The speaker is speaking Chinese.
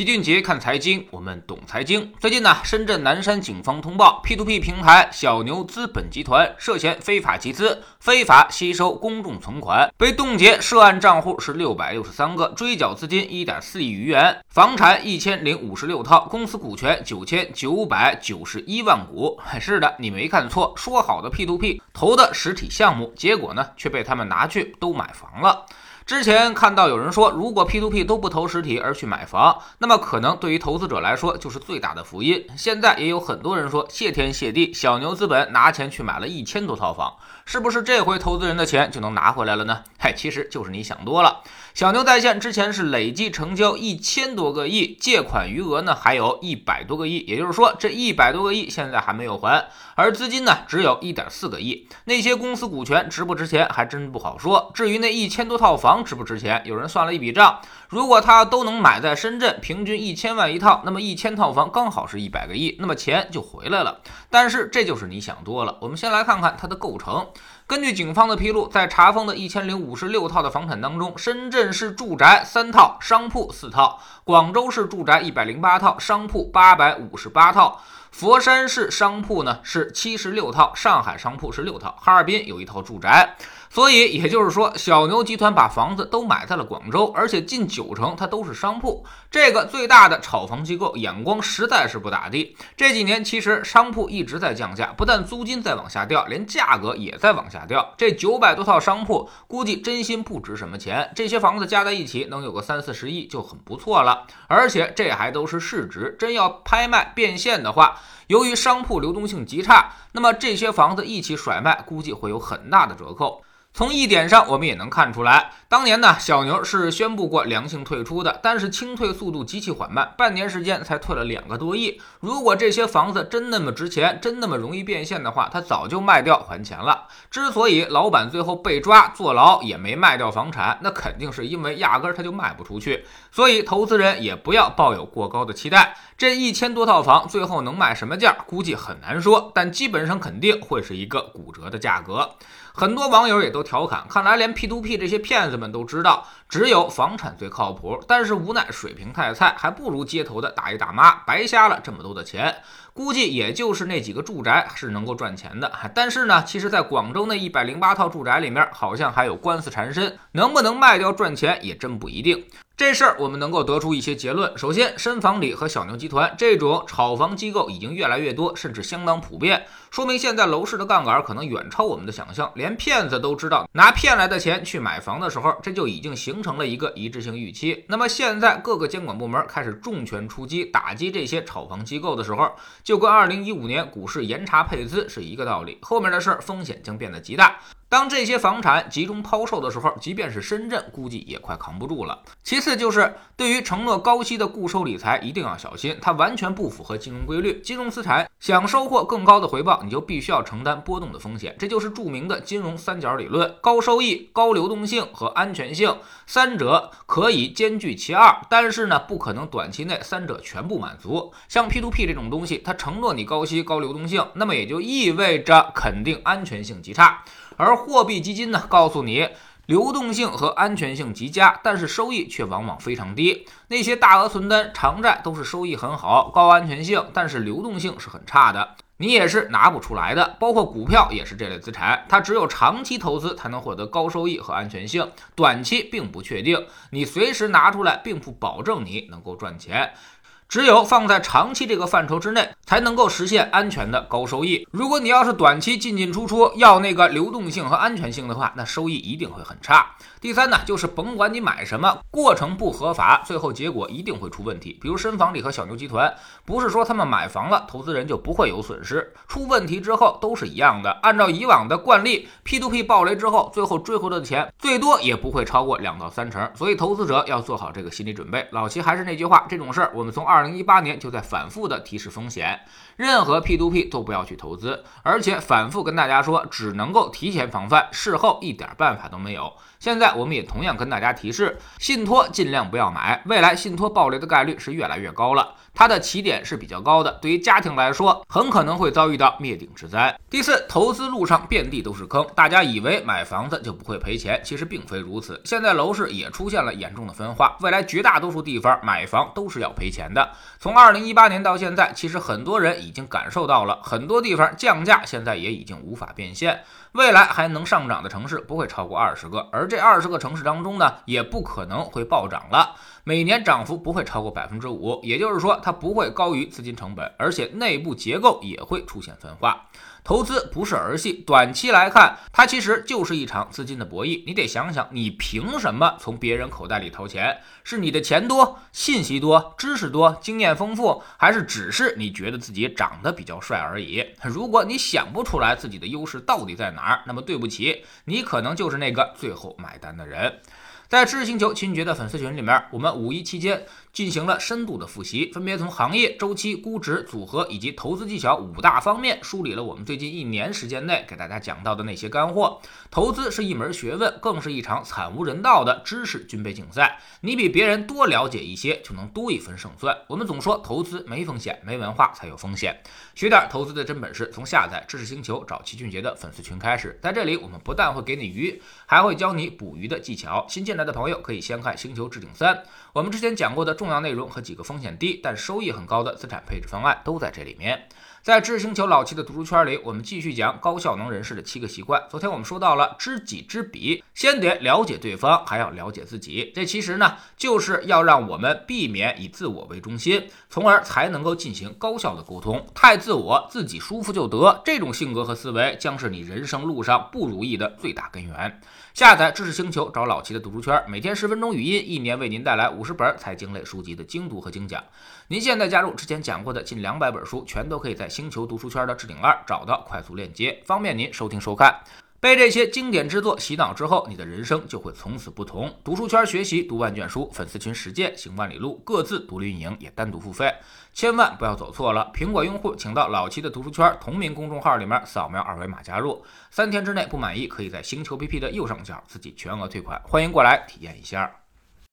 齐俊杰看财经，我们懂财经。最近呢，深圳南山警方通报，P2P 平台小牛资本集团涉嫌非法集资、非法吸收公众存款，被冻结涉案账户是六百六十三个，追缴资金一点四亿余元，房产一千零五十六套，公司股权九千九百九十一万股。是的，你没看错，说好的 P2P 投的实体项目，结果呢，却被他们拿去都买房了。之前看到有人说，如果 P to P 都不投实体而去买房，那么可能对于投资者来说就是最大的福音。现在也有很多人说，谢天谢地，小牛资本拿钱去买了一千多套房，是不是这回投资人的钱就能拿回来了呢？嗨，其实就是你想多了。小牛在线之前是累计成交一千多个亿，借款余额呢还有一百多个亿，也就是说这一百多个亿现在还没有还，而资金呢只有一点四个亿。那些公司股权值不值钱还真不好说。至于那一千多套房值不值钱，有人算了一笔账，如果他都能买在深圳，平均一千万一套，那么一千套房刚好是一百个亿，那么钱就回来了。但是这就是你想多了。我们先来看看它的构成。根据警方的披露，在查封的一千零五十六套的房产当中，深圳市住宅三套，商铺四套；广州市住宅一百零八套，商铺八百五十八套；佛山市商铺呢是七十六套，上海商铺是六套，哈尔滨有一套住宅。所以也就是说，小牛集团把房子都买在了广州，而且近九成它都是商铺。这个最大的炒房机构眼光实在是不咋地。这几年其实商铺一直在降价，不但租金在往下掉，连价格也在往下掉。这九百多套商铺估计真心不值什么钱，这些房子加在一起能有个三四十亿就很不错了。而且这还都是市值，真要拍卖变现的话，由于商铺流动性极差，那么这些房子一起甩卖，估计会有很大的折扣。从一点上，我们也能看出来，当年呢，小牛是宣布过良性退出的，但是清退速度极其缓慢，半年时间才退了两个多亿。如果这些房子真那么值钱，真那么容易变现的话，他早就卖掉还钱了。之所以老板最后被抓坐牢也没卖掉房产，那肯定是因为压根儿他就卖不出去。所以投资人也不要抱有过高的期待，这一千多套房最后能卖什么价，估计很难说，但基本上肯定会是一个骨折的价格。很多网友也都调侃，看来连 P2P 这些骗子们都知道，只有房产最靠谱。但是无奈水平太菜，还不如街头的大爷大妈，白瞎了这么多的钱。估计也就是那几个住宅是能够赚钱的。但是呢，其实在广州那一百零八套住宅里面，好像还有官司缠身，能不能卖掉赚钱也真不一定。这事儿我们能够得出一些结论。首先，深房里和小牛集团这种炒房机构已经越来越多，甚至相当普遍，说明现在楼市的杠杆可能远超我们的想象。连骗子都知道拿骗来的钱去买房的时候，这就已经形成了一个一致性预期。那么现在各个监管部门开始重拳出击，打击这些炒房机构的时候，就跟二零一五年股市严查配资是一个道理。后面的事儿风险将变得极大。当这些房产集中抛售的时候，即便是深圳，估计也快扛不住了。其次就是对于承诺高息的固收理财，一定要小心，它完全不符合金融规律。金融资产想收获更高的回报，你就必须要承担波动的风险，这就是著名的金融三角理论：高收益、高流动性和安全性，三者可以兼具其二，但是呢，不可能短期内三者全部满足。像 P2P 这种东西，它承诺你高息、高流动性，那么也就意味着肯定安全性极差。而货币基金呢，告诉你流动性和安全性极佳，但是收益却往往非常低。那些大额存单、长债都是收益很好、高安全性，但是流动性是很差的，你也是拿不出来的。包括股票也是这类资产，它只有长期投资才能获得高收益和安全性，短期并不确定，你随时拿出来并不保证你能够赚钱。只有放在长期这个范畴之内，才能够实现安全的高收益。如果你要是短期进进出出要那个流动性和安全性的话，那收益一定会很差。第三呢，就是甭管你买什么，过程不合法，最后结果一定会出问题。比如深房里和小牛集团，不是说他们买房了，投资人就不会有损失，出问题之后都是一样的。按照以往的惯例，P2P 爆雷之后，最后追回来的钱最多也不会超过两到三成，所以投资者要做好这个心理准备。老齐还是那句话，这种事儿我们从二。二零一八年就在反复的提示风险，任何 P2P 都不要去投资，而且反复跟大家说，只能够提前防范，事后一点办法都没有。现在我们也同样跟大家提示，信托尽量不要买，未来信托暴雷的概率是越来越高了。它的起点是比较高的，对于家庭来说，很可能会遭遇到灭顶之灾。第四，投资路上遍地都是坑，大家以为买房子就不会赔钱，其实并非如此。现在楼市也出现了严重的分化，未来绝大多数地方买房都是要赔钱的。从二零一八年到现在，其实很多人已经感受到了，很多地方降价现在也已经无法变现。未来还能上涨的城市不会超过二十个，而这二十个城市当中呢，也不可能会暴涨了。每年涨幅不会超过百分之五，也就是说，它不会高于资金成本，而且内部结构也会出现分化。投资不是儿戏，短期来看，它其实就是一场资金的博弈。你得想想，你凭什么从别人口袋里掏钱？是你的钱多、信息多、知识多、经验丰富，还是只是你觉得自己长得比较帅而已？如果你想不出来自己的优势到底在哪儿，那么对不起，你可能就是那个最后买单的人。在知识星球秦爵的粉丝群里面，我们五一期间进行了深度的复习，分别从行业、周期、估值、组合以及投资技巧五大方面梳理了我们最近一年时间内给大家讲到的那些干货。投资是一门学问，更是一场惨无人道的知识军备竞赛。你比别人多了解一些，就能多一分胜算。我们总说投资没风险，没文化才有风险。学点投资的真本事，从下载知识星球找齐俊杰的粉丝群开始。在这里，我们不但会给你鱼，还会教你捕鱼的技巧。新进来的朋友可以先看《星球置顶三》，我们之前讲过的重要内容和几个风险低但收益很高的资产配置方案都在这里面。在知识星球老七的读书圈里，我们继续讲高效能人士的七个习惯。昨天我们说到了知己知彼，先得了解对方，还要了解自己。这其实呢，就是要让我们避免以自我为中心，从而才能够进行高效的沟通。太自我，自己舒服就得，这种性格和思维将是你人生路上不如意的最大根源。下载知识星球，找老七的读书圈，每天十分钟语音，一年为您带来五十本财经类书籍的精读和精讲。您现在加入之前讲过的近两百本书，全都可以在星球读书圈的置顶栏找到快速链接，方便您收听收看。被这些经典之作洗脑之后，你的人生就会从此不同。读书圈学习读万卷书，粉丝群实践行万里路，各自独立运营也单独付费，千万不要走错了。苹果用户请到老七的读书圈同名公众号里面扫描二维码加入，三天之内不满意可以在星球 PP 的右上角自己全额退款，欢迎过来体验一下。